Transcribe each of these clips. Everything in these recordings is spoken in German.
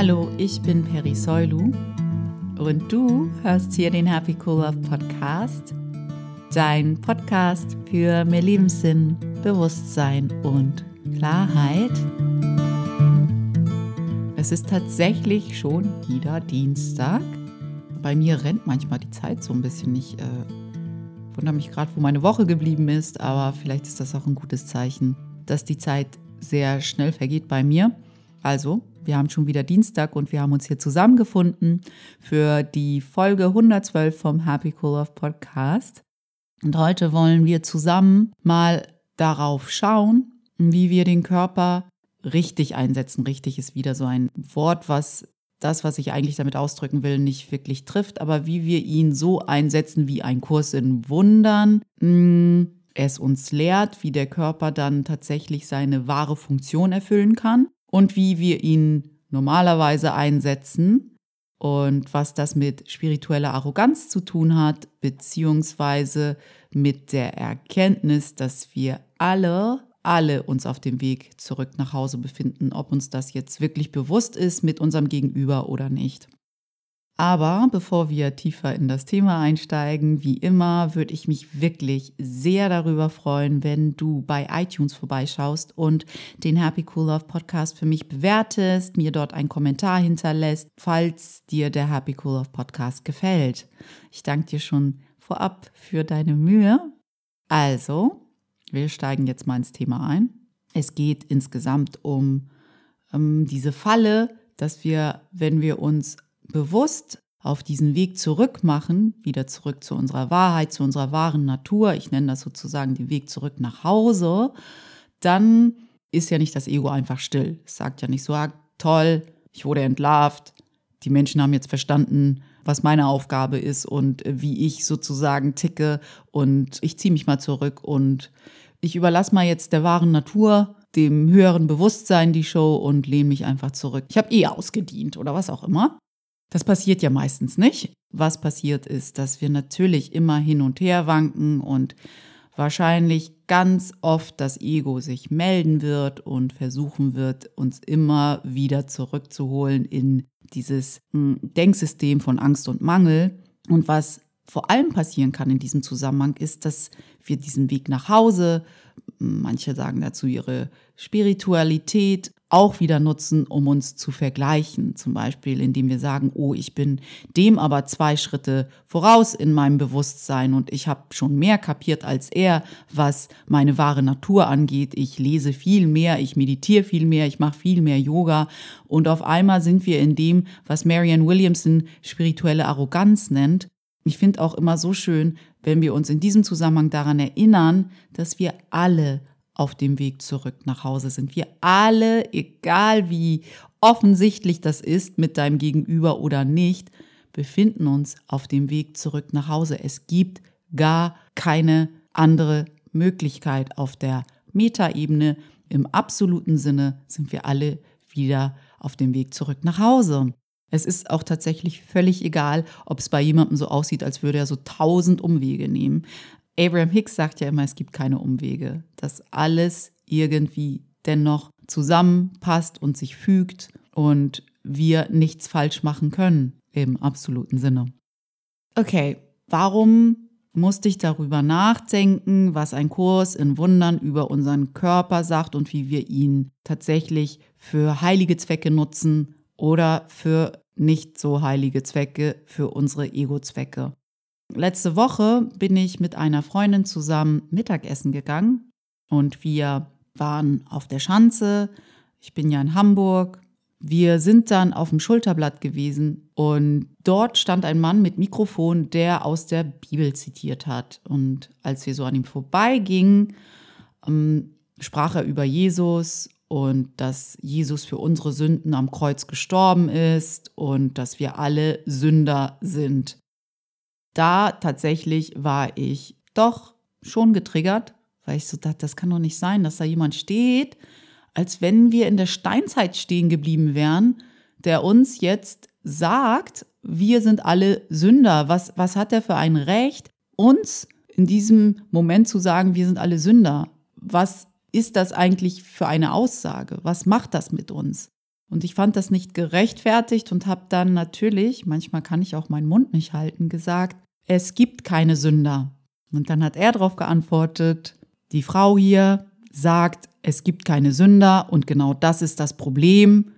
Hallo, ich bin Peri Soilu und du hörst hier den Happy Cool Love Podcast, dein Podcast für mehr Lebenssinn, Bewusstsein und Klarheit. Es ist tatsächlich schon wieder Dienstag. Bei mir rennt manchmal die Zeit so ein bisschen. Ich äh, wundere mich gerade, wo meine Woche geblieben ist, aber vielleicht ist das auch ein gutes Zeichen, dass die Zeit sehr schnell vergeht bei mir. Also, wir haben schon wieder Dienstag und wir haben uns hier zusammengefunden für die Folge 112 vom Happy Cool Love Podcast. Und heute wollen wir zusammen mal darauf schauen, wie wir den Körper richtig einsetzen. Richtig ist wieder so ein Wort, was das, was ich eigentlich damit ausdrücken will, nicht wirklich trifft, aber wie wir ihn so einsetzen wie ein Kurs in Wundern. Hm, es uns lehrt, wie der Körper dann tatsächlich seine wahre Funktion erfüllen kann und wie wir ihn normalerweise einsetzen und was das mit spiritueller Arroganz zu tun hat, beziehungsweise mit der Erkenntnis, dass wir alle, alle uns auf dem Weg zurück nach Hause befinden, ob uns das jetzt wirklich bewusst ist mit unserem Gegenüber oder nicht. Aber bevor wir tiefer in das Thema einsteigen, wie immer, würde ich mich wirklich sehr darüber freuen, wenn du bei iTunes vorbeischaust und den Happy Cool Love Podcast für mich bewertest, mir dort einen Kommentar hinterlässt, falls dir der Happy Cool Love Podcast gefällt. Ich danke dir schon vorab für deine Mühe. Also, wir steigen jetzt mal ins Thema ein. Es geht insgesamt um ähm, diese Falle, dass wir, wenn wir uns bewusst auf diesen Weg zurück machen, wieder zurück zu unserer Wahrheit, zu unserer wahren Natur, ich nenne das sozusagen den Weg zurück nach Hause, dann ist ja nicht das Ego einfach still. Es sagt ja nicht so, ah, toll, ich wurde entlarvt, die Menschen haben jetzt verstanden, was meine Aufgabe ist und wie ich sozusagen ticke und ich ziehe mich mal zurück und ich überlasse mal jetzt der wahren Natur, dem höheren Bewusstsein die Show und lehne mich einfach zurück. Ich habe eh ausgedient oder was auch immer. Das passiert ja meistens nicht. Was passiert ist, dass wir natürlich immer hin und her wanken und wahrscheinlich ganz oft das Ego sich melden wird und versuchen wird, uns immer wieder zurückzuholen in dieses hm, Denksystem von Angst und Mangel. Und was vor allem passieren kann in diesem Zusammenhang ist, dass wir diesen Weg nach Hause, manche sagen dazu ihre Spiritualität, auch wieder nutzen, um uns zu vergleichen. Zum Beispiel, indem wir sagen, oh, ich bin dem aber zwei Schritte voraus in meinem Bewusstsein und ich habe schon mehr kapiert als er, was meine wahre Natur angeht. Ich lese viel mehr, ich meditiere viel mehr, ich mache viel mehr Yoga und auf einmal sind wir in dem, was Marianne Williamson spirituelle Arroganz nennt. Ich finde auch immer so schön, wenn wir uns in diesem Zusammenhang daran erinnern, dass wir alle auf dem Weg zurück nach Hause sind. Wir alle, egal wie offensichtlich das ist mit deinem Gegenüber oder nicht, befinden uns auf dem Weg zurück nach Hause. Es gibt gar keine andere Möglichkeit auf der Metaebene. Im absoluten Sinne sind wir alle wieder auf dem Weg zurück nach Hause. Es ist auch tatsächlich völlig egal, ob es bei jemandem so aussieht, als würde er so tausend Umwege nehmen. Abraham Hicks sagt ja immer, es gibt keine Umwege, dass alles irgendwie dennoch zusammenpasst und sich fügt und wir nichts falsch machen können im absoluten Sinne. Okay, warum musste ich darüber nachdenken, was ein Kurs in Wundern über unseren Körper sagt und wie wir ihn tatsächlich für heilige Zwecke nutzen oder für nicht so heilige Zwecke, für unsere Ego-Zwecke. Letzte Woche bin ich mit einer Freundin zusammen Mittagessen gegangen und wir waren auf der Schanze. Ich bin ja in Hamburg. Wir sind dann auf dem Schulterblatt gewesen und dort stand ein Mann mit Mikrofon, der aus der Bibel zitiert hat. Und als wir so an ihm vorbeigingen, ähm, sprach er über Jesus und dass Jesus für unsere Sünden am Kreuz gestorben ist und dass wir alle Sünder sind da tatsächlich war ich doch schon getriggert, weil ich so dachte, das kann doch nicht sein, dass da jemand steht, als wenn wir in der Steinzeit stehen geblieben wären, der uns jetzt sagt, wir sind alle Sünder. Was, was hat er für ein Recht, uns in diesem Moment zu sagen, wir sind alle Sünder? Was ist das eigentlich für eine Aussage? Was macht das mit uns? Und ich fand das nicht gerechtfertigt und habe dann natürlich, manchmal kann ich auch meinen Mund nicht halten, gesagt, es gibt keine Sünder. Und dann hat er darauf geantwortet, die Frau hier sagt, es gibt keine Sünder und genau das ist das Problem.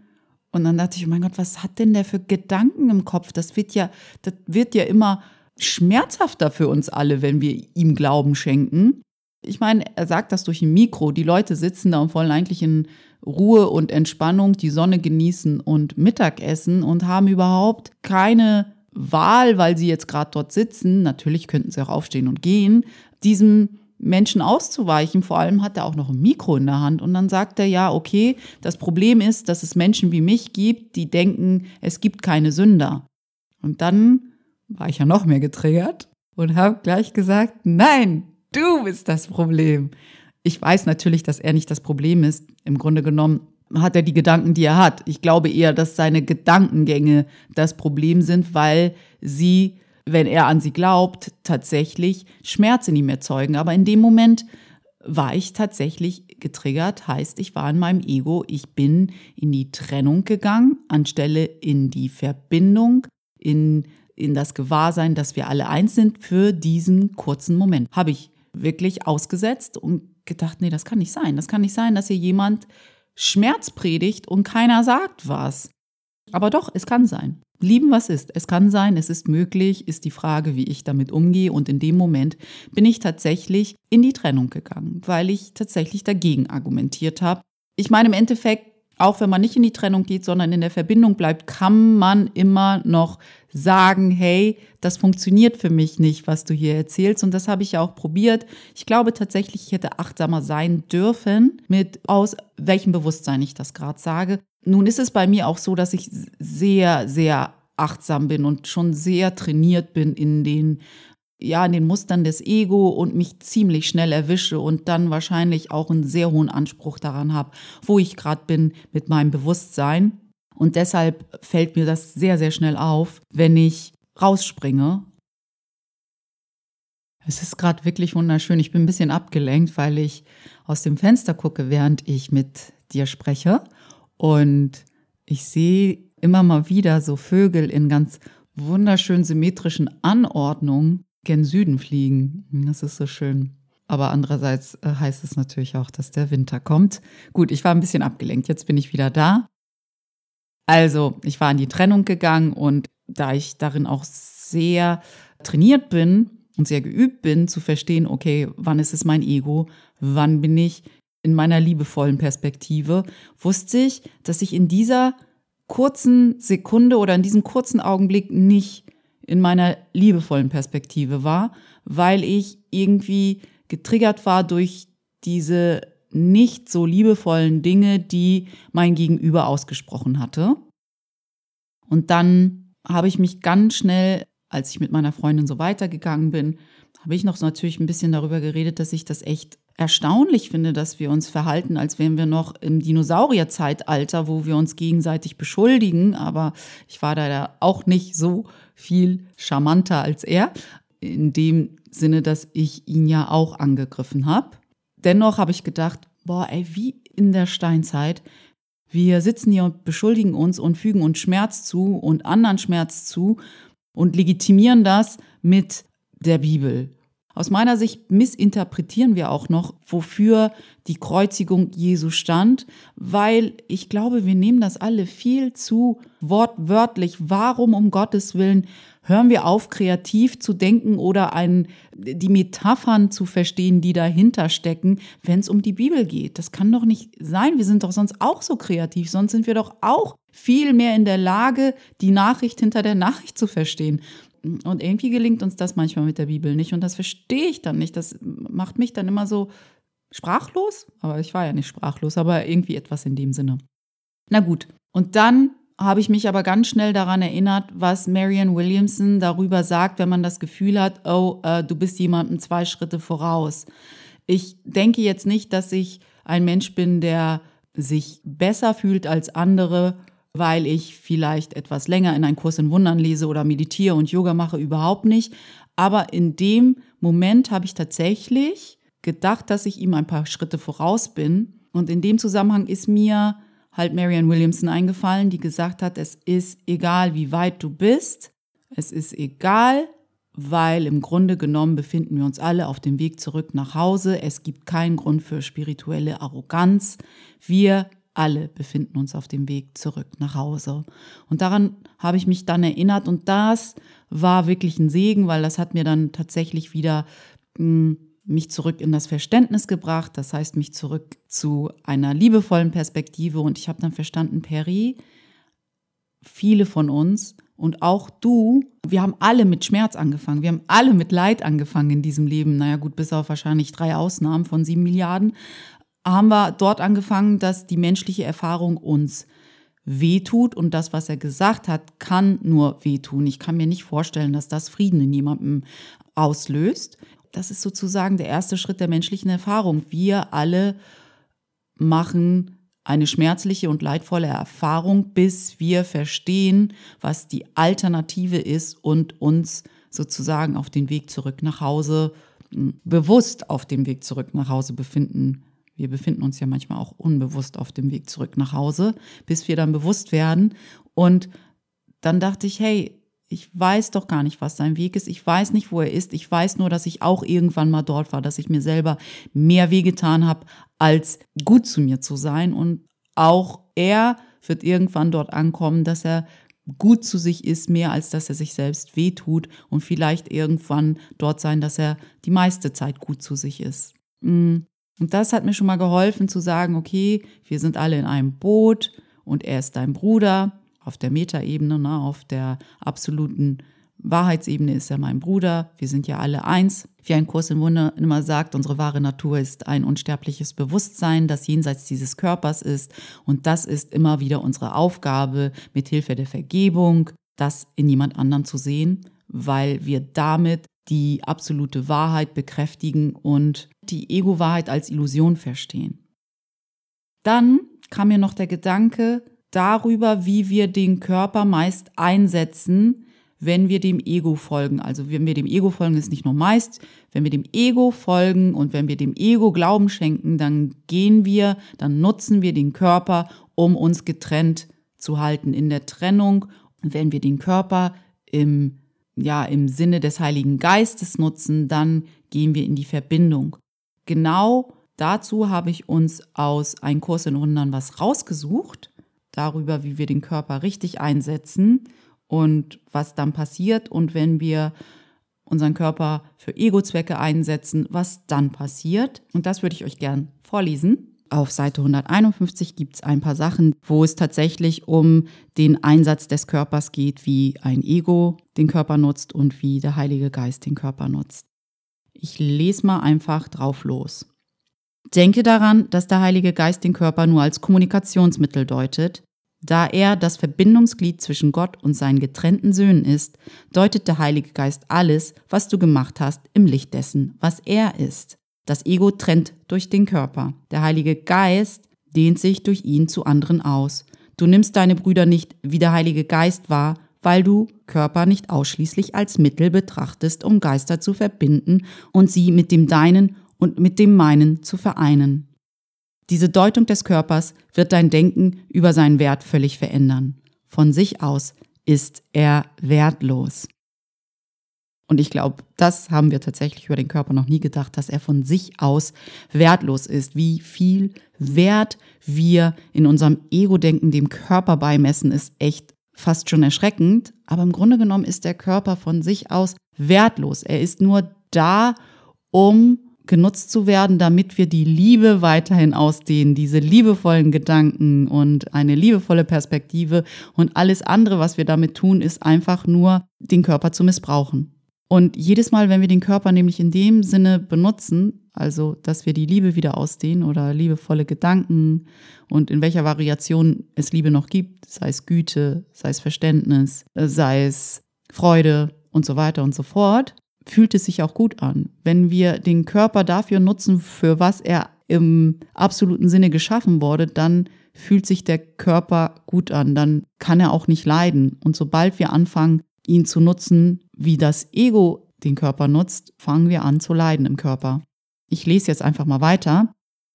Und dann dachte ich, oh mein Gott, was hat denn der für Gedanken im Kopf? Das wird ja, das wird ja immer schmerzhafter für uns alle, wenn wir ihm Glauben schenken. Ich meine, er sagt das durch ein Mikro. Die Leute sitzen da und wollen eigentlich in Ruhe und Entspannung die Sonne genießen und Mittagessen und haben überhaupt keine Wahl, weil sie jetzt gerade dort sitzen. Natürlich könnten sie auch aufstehen und gehen, diesem Menschen auszuweichen. Vor allem hat er auch noch ein Mikro in der Hand. Und dann sagt er, ja, okay, das Problem ist, dass es Menschen wie mich gibt, die denken, es gibt keine Sünder. Und dann war ich ja noch mehr getriggert und habe gleich gesagt, nein, du bist das Problem. Ich weiß natürlich, dass er nicht das Problem ist. Im Grunde genommen hat er die Gedanken, die er hat. Ich glaube eher, dass seine Gedankengänge das Problem sind, weil sie wenn er an sie glaubt, tatsächlich Schmerz in ihm erzeugen. Aber in dem Moment war ich tatsächlich getriggert, heißt, ich war in meinem Ego, ich bin in die Trennung gegangen, anstelle in die Verbindung, in, in das Gewahrsein, dass wir alle eins sind für diesen kurzen Moment. Habe ich wirklich ausgesetzt und gedacht, nee, das kann nicht sein. Das kann nicht sein, dass hier jemand Schmerz predigt und keiner sagt was. Aber doch, es kann sein. Lieben, was ist. Es kann sein, es ist möglich, ist die Frage, wie ich damit umgehe. Und in dem Moment bin ich tatsächlich in die Trennung gegangen, weil ich tatsächlich dagegen argumentiert habe. Ich meine, im Endeffekt, auch wenn man nicht in die Trennung geht, sondern in der Verbindung bleibt, kann man immer noch sagen, hey, das funktioniert für mich nicht, was du hier erzählst. Und das habe ich ja auch probiert. Ich glaube tatsächlich, ich hätte achtsamer sein dürfen, mit aus welchem Bewusstsein ich das gerade sage. Nun ist es bei mir auch so, dass ich sehr, sehr achtsam bin und schon sehr trainiert bin in den ja, in den Mustern des Ego und mich ziemlich schnell erwische und dann wahrscheinlich auch einen sehr hohen Anspruch daran habe, wo ich gerade bin mit meinem Bewusstsein. Und deshalb fällt mir das sehr, sehr schnell auf, wenn ich rausspringe. Es ist gerade wirklich wunderschön. Ich bin ein bisschen abgelenkt, weil ich aus dem Fenster gucke, während ich mit dir spreche. Und ich sehe immer mal wieder so Vögel in ganz wunderschön symmetrischen Anordnungen gen Süden fliegen. Das ist so schön. Aber andererseits äh, heißt es natürlich auch, dass der Winter kommt. Gut, ich war ein bisschen abgelenkt. Jetzt bin ich wieder da. Also, ich war in die Trennung gegangen und da ich darin auch sehr trainiert bin und sehr geübt bin, zu verstehen, okay, wann ist es mein Ego, wann bin ich in meiner liebevollen Perspektive, wusste ich, dass ich in dieser kurzen Sekunde oder in diesem kurzen Augenblick nicht in meiner liebevollen Perspektive war, weil ich irgendwie getriggert war durch diese nicht so liebevollen Dinge, die mein Gegenüber ausgesprochen hatte. Und dann habe ich mich ganz schnell, als ich mit meiner Freundin so weitergegangen bin, habe ich noch so natürlich ein bisschen darüber geredet, dass ich das echt erstaunlich finde, dass wir uns verhalten, als wären wir noch im Dinosaurierzeitalter, wo wir uns gegenseitig beschuldigen. Aber ich war da auch nicht so viel charmanter als er, in dem Sinne, dass ich ihn ja auch angegriffen habe. Dennoch habe ich gedacht, boah, ey, wie in der Steinzeit. Wir sitzen hier und beschuldigen uns und fügen uns Schmerz zu und anderen Schmerz zu und legitimieren das mit der Bibel aus meiner Sicht missinterpretieren wir auch noch, wofür die Kreuzigung Jesu stand, weil ich glaube, wir nehmen das alle viel zu wortwörtlich. Warum um Gottes Willen hören wir auf, kreativ zu denken oder ein, die Metaphern zu verstehen, die dahinter stecken, wenn es um die Bibel geht? Das kann doch nicht sein. Wir sind doch sonst auch so kreativ, sonst sind wir doch auch viel mehr in der Lage, die Nachricht hinter der Nachricht zu verstehen. Und irgendwie gelingt uns das manchmal mit der Bibel nicht. Und das verstehe ich dann nicht. Das macht mich dann immer so sprachlos. Aber ich war ja nicht sprachlos, aber irgendwie etwas in dem Sinne. Na gut. Und dann habe ich mich aber ganz schnell daran erinnert, was Marianne Williamson darüber sagt, wenn man das Gefühl hat, oh, äh, du bist jemandem zwei Schritte voraus. Ich denke jetzt nicht, dass ich ein Mensch bin, der sich besser fühlt als andere weil ich vielleicht etwas länger in einen Kurs in Wundern lese oder meditiere und Yoga mache, überhaupt nicht. Aber in dem Moment habe ich tatsächlich gedacht, dass ich ihm ein paar Schritte voraus bin. Und in dem Zusammenhang ist mir halt Marianne Williamson eingefallen, die gesagt hat, es ist egal, wie weit du bist, es ist egal, weil im Grunde genommen befinden wir uns alle auf dem Weg zurück nach Hause. Es gibt keinen Grund für spirituelle Arroganz. Wir alle befinden uns auf dem Weg zurück nach Hause. Und daran habe ich mich dann erinnert und das war wirklich ein Segen, weil das hat mir dann tatsächlich wieder hm, mich zurück in das Verständnis gebracht, das heißt mich zurück zu einer liebevollen Perspektive. Und ich habe dann verstanden, Peri, viele von uns und auch du, wir haben alle mit Schmerz angefangen, wir haben alle mit Leid angefangen in diesem Leben, naja gut, bis auf wahrscheinlich drei Ausnahmen von sieben Milliarden, haben wir dort angefangen, dass die menschliche Erfahrung uns wehtut und das, was er gesagt hat, kann nur wehtun. Ich kann mir nicht vorstellen, dass das Frieden in jemandem auslöst das ist sozusagen der erste Schritt der menschlichen Erfahrung. Wir alle machen eine schmerzliche und leidvolle Erfahrung, bis wir verstehen, was die Alternative ist und uns sozusagen auf den Weg zurück nach Hause, bewusst auf dem Weg zurück nach Hause befinden. Wir befinden uns ja manchmal auch unbewusst auf dem Weg zurück nach Hause, bis wir dann bewusst werden. Und dann dachte ich, hey, ich weiß doch gar nicht, was sein Weg ist. Ich weiß nicht, wo er ist. Ich weiß nur, dass ich auch irgendwann mal dort war, dass ich mir selber mehr wehgetan habe, als gut zu mir zu sein. Und auch er wird irgendwann dort ankommen, dass er gut zu sich ist, mehr als dass er sich selbst wehtut und vielleicht irgendwann dort sein, dass er die meiste Zeit gut zu sich ist. Mm. Und das hat mir schon mal geholfen zu sagen, okay, wir sind alle in einem Boot und er ist dein Bruder auf der Metaebene, ne, auf der absoluten Wahrheitsebene ist er mein Bruder. Wir sind ja alle eins. Wie ein Kurs in Wunder immer sagt, unsere wahre Natur ist ein unsterbliches Bewusstsein, das jenseits dieses Körpers ist. Und das ist immer wieder unsere Aufgabe, mit Hilfe der Vergebung, das in jemand anderen zu sehen, weil wir damit die absolute Wahrheit bekräftigen und die Ego-Wahrheit als Illusion verstehen. Dann kam mir noch der Gedanke, darüber, wie wir den Körper meist einsetzen, wenn wir dem Ego folgen. Also wenn wir dem Ego folgen, ist nicht nur meist, wenn wir dem Ego folgen und wenn wir dem Ego Glauben schenken, dann gehen wir, dann nutzen wir den Körper, um uns getrennt zu halten. In der Trennung, wenn wir den Körper im, ja, im Sinne des Heiligen Geistes nutzen, dann gehen wir in die Verbindung. Genau dazu habe ich uns aus Ein Kurs in Wundern was rausgesucht darüber, wie wir den Körper richtig einsetzen und was dann passiert und wenn wir unseren Körper für Ego-Zwecke einsetzen, was dann passiert. Und das würde ich euch gern vorlesen. Auf Seite 151 gibt es ein paar Sachen, wo es tatsächlich um den Einsatz des Körpers geht, wie ein Ego den Körper nutzt und wie der Heilige Geist den Körper nutzt. Ich lese mal einfach drauf los. Denke daran, dass der Heilige Geist den Körper nur als Kommunikationsmittel deutet. Da er das Verbindungsglied zwischen Gott und seinen getrennten Söhnen ist, deutet der Heilige Geist alles, was du gemacht hast, im Licht dessen, was er ist. Das Ego trennt durch den Körper. Der Heilige Geist dehnt sich durch ihn zu anderen aus. Du nimmst deine Brüder nicht wie der Heilige Geist wahr, weil du Körper nicht ausschließlich als Mittel betrachtest, um Geister zu verbinden und sie mit dem deinen und mit dem meinen zu vereinen. Diese Deutung des Körpers wird dein Denken über seinen Wert völlig verändern. Von sich aus ist er wertlos. Und ich glaube, das haben wir tatsächlich über den Körper noch nie gedacht, dass er von sich aus wertlos ist. Wie viel Wert wir in unserem Ego-Denken dem Körper beimessen, ist echt fast schon erschreckend. Aber im Grunde genommen ist der Körper von sich aus wertlos. Er ist nur da, um genutzt zu werden, damit wir die Liebe weiterhin ausdehnen, diese liebevollen Gedanken und eine liebevolle Perspektive und alles andere, was wir damit tun, ist einfach nur den Körper zu missbrauchen. Und jedes Mal, wenn wir den Körper nämlich in dem Sinne benutzen, also dass wir die Liebe wieder ausdehnen oder liebevolle Gedanken und in welcher Variation es Liebe noch gibt, sei es Güte, sei es Verständnis, sei es Freude und so weiter und so fort, fühlt es sich auch gut an. Wenn wir den Körper dafür nutzen, für was er im absoluten Sinne geschaffen wurde, dann fühlt sich der Körper gut an, dann kann er auch nicht leiden. Und sobald wir anfangen, ihn zu nutzen, wie das Ego den Körper nutzt, fangen wir an zu leiden im Körper. Ich lese jetzt einfach mal weiter.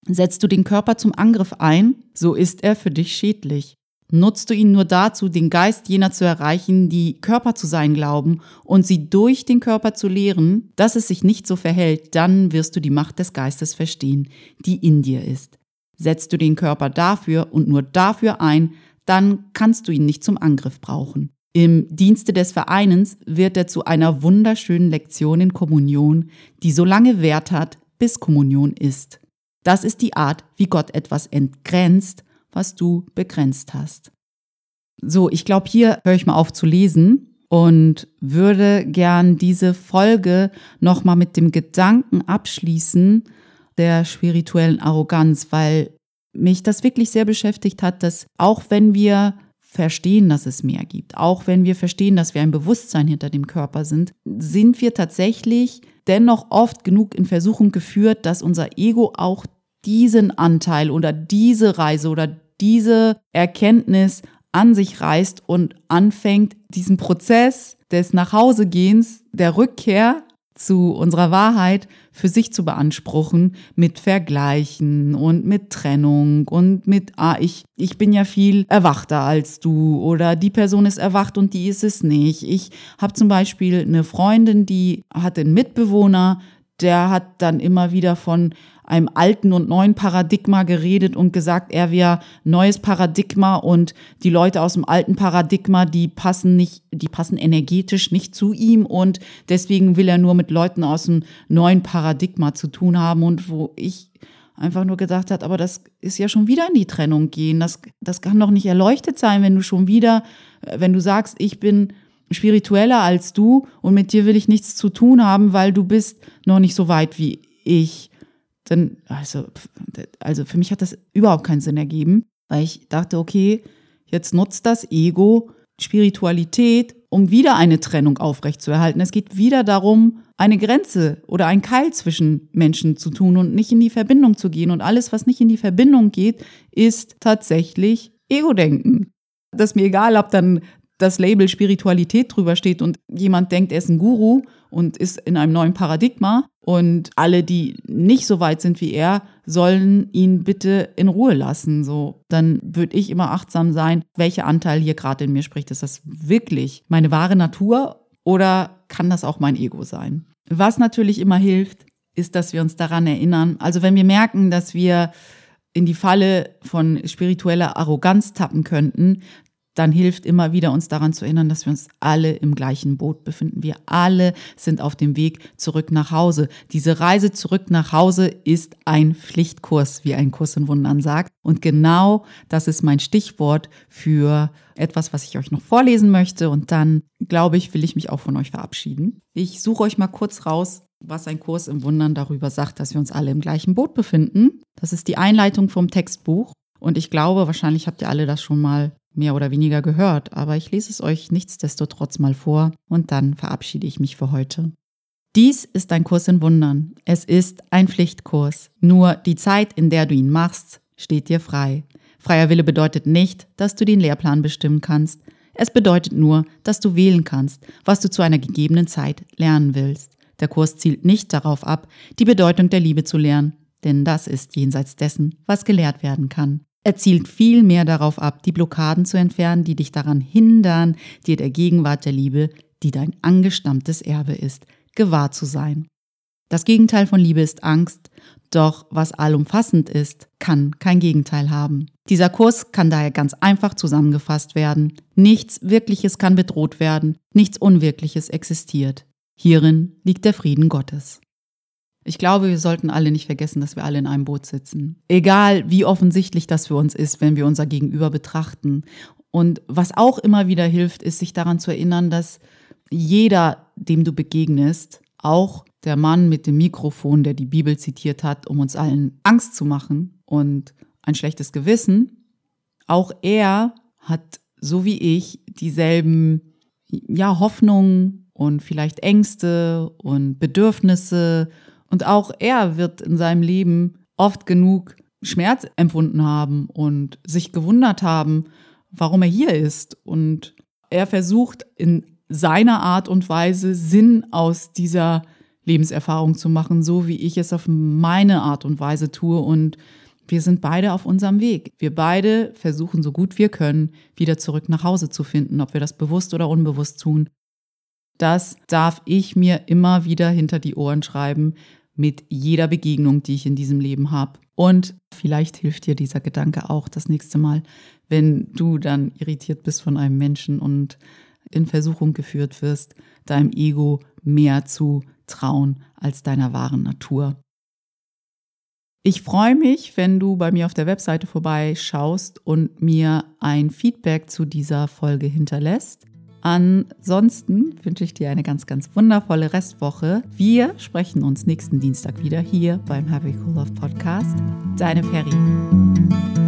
Setzt du den Körper zum Angriff ein, so ist er für dich schädlich. Nutzt du ihn nur dazu, den Geist jener zu erreichen, die Körper zu sein glauben und sie durch den Körper zu lehren, dass es sich nicht so verhält, dann wirst du die Macht des Geistes verstehen, die in dir ist. Setzt du den Körper dafür und nur dafür ein, dann kannst du ihn nicht zum Angriff brauchen. Im Dienste des Vereins wird er zu einer wunderschönen Lektion in Kommunion, die so lange Wert hat, bis Kommunion ist. Das ist die Art, wie Gott etwas entgrenzt was du begrenzt hast. So, ich glaube, hier höre ich mal auf zu lesen und würde gern diese Folge nochmal mit dem Gedanken abschließen der spirituellen Arroganz, weil mich das wirklich sehr beschäftigt hat, dass auch wenn wir verstehen, dass es mehr gibt, auch wenn wir verstehen, dass wir ein Bewusstsein hinter dem Körper sind, sind wir tatsächlich dennoch oft genug in Versuchung geführt, dass unser Ego auch diesen Anteil oder diese Reise oder diese Erkenntnis an sich reißt und anfängt, diesen Prozess des Nachhausegehens, der Rückkehr zu unserer Wahrheit für sich zu beanspruchen mit Vergleichen und mit Trennung und mit, ah, ich, ich bin ja viel erwachter als du oder die Person ist erwacht und die ist es nicht. Ich habe zum Beispiel eine Freundin, die hat einen Mitbewohner, der hat dann immer wieder von einem alten und neuen Paradigma geredet und gesagt, er wäre neues Paradigma und die Leute aus dem alten Paradigma, die passen nicht, die passen energetisch nicht zu ihm und deswegen will er nur mit Leuten aus dem neuen Paradigma zu tun haben und wo ich einfach nur gedacht hat, aber das ist ja schon wieder in die Trennung gehen. Das, das kann doch nicht erleuchtet sein, wenn du schon wieder, wenn du sagst, ich bin spiritueller als du und mit dir will ich nichts zu tun haben, weil du bist noch nicht so weit wie ich. Dann, also, also für mich hat das überhaupt keinen Sinn ergeben, weil ich dachte, okay, jetzt nutzt das Ego Spiritualität, um wieder eine Trennung aufrechtzuerhalten. Es geht wieder darum, eine Grenze oder ein Keil zwischen Menschen zu tun und nicht in die Verbindung zu gehen. Und alles, was nicht in die Verbindung geht, ist tatsächlich Ego-Denken. Das ist mir egal, ob dann das Label Spiritualität drüber steht und jemand denkt, er ist ein Guru und ist in einem neuen Paradigma und alle, die nicht so weit sind wie er, sollen ihn bitte in Ruhe lassen. So, dann würde ich immer achtsam sein, welcher Anteil hier gerade in mir spricht. Ist das wirklich meine wahre Natur oder kann das auch mein Ego sein? Was natürlich immer hilft, ist, dass wir uns daran erinnern. Also wenn wir merken, dass wir in die Falle von spiritueller Arroganz tappen könnten, dann hilft immer wieder uns daran zu erinnern, dass wir uns alle im gleichen Boot befinden. Wir alle sind auf dem Weg zurück nach Hause. Diese Reise zurück nach Hause ist ein Pflichtkurs, wie ein Kurs in Wundern sagt. Und genau das ist mein Stichwort für etwas, was ich euch noch vorlesen möchte. Und dann, glaube ich, will ich mich auch von euch verabschieden. Ich suche euch mal kurz raus, was ein Kurs im Wundern darüber sagt, dass wir uns alle im gleichen Boot befinden. Das ist die Einleitung vom Textbuch. Und ich glaube, wahrscheinlich habt ihr alle das schon mal mehr oder weniger gehört, aber ich lese es euch nichtsdestotrotz mal vor und dann verabschiede ich mich für heute. Dies ist ein Kurs in Wundern. Es ist ein Pflichtkurs. Nur die Zeit, in der du ihn machst, steht dir frei. Freier Wille bedeutet nicht, dass du den Lehrplan bestimmen kannst. Es bedeutet nur, dass du wählen kannst, was du zu einer gegebenen Zeit lernen willst. Der Kurs zielt nicht darauf ab, die Bedeutung der Liebe zu lernen, denn das ist jenseits dessen, was gelehrt werden kann. Er zielt viel mehr darauf ab, die Blockaden zu entfernen, die dich daran hindern, dir der Gegenwart der Liebe, die dein angestammtes Erbe ist, gewahr zu sein. Das Gegenteil von Liebe ist Angst, doch was allumfassend ist, kann kein Gegenteil haben. Dieser Kurs kann daher ganz einfach zusammengefasst werden. Nichts Wirkliches kann bedroht werden, nichts Unwirkliches existiert. Hierin liegt der Frieden Gottes. Ich glaube, wir sollten alle nicht vergessen, dass wir alle in einem Boot sitzen. Egal, wie offensichtlich das für uns ist, wenn wir unser Gegenüber betrachten. Und was auch immer wieder hilft, ist, sich daran zu erinnern, dass jeder, dem du begegnest, auch der Mann mit dem Mikrofon, der die Bibel zitiert hat, um uns allen Angst zu machen und ein schlechtes Gewissen, auch er hat, so wie ich, dieselben ja, Hoffnungen und vielleicht Ängste und Bedürfnisse und auch er wird in seinem Leben oft genug Schmerz empfunden haben und sich gewundert haben, warum er hier ist. Und er versucht in seiner Art und Weise Sinn aus dieser Lebenserfahrung zu machen, so wie ich es auf meine Art und Weise tue. Und wir sind beide auf unserem Weg. Wir beide versuchen so gut wir können, wieder zurück nach Hause zu finden, ob wir das bewusst oder unbewusst tun. Das darf ich mir immer wieder hinter die Ohren schreiben mit jeder Begegnung, die ich in diesem Leben habe. Und vielleicht hilft dir dieser Gedanke auch das nächste Mal, wenn du dann irritiert bist von einem Menschen und in Versuchung geführt wirst, deinem Ego mehr zu trauen als deiner wahren Natur. Ich freue mich, wenn du bei mir auf der Webseite vorbeischaust und mir ein Feedback zu dieser Folge hinterlässt. Ansonsten wünsche ich dir eine ganz, ganz wundervolle Restwoche. Wir sprechen uns nächsten Dienstag wieder hier beim Happy Cool Love Podcast. Deine Ferry.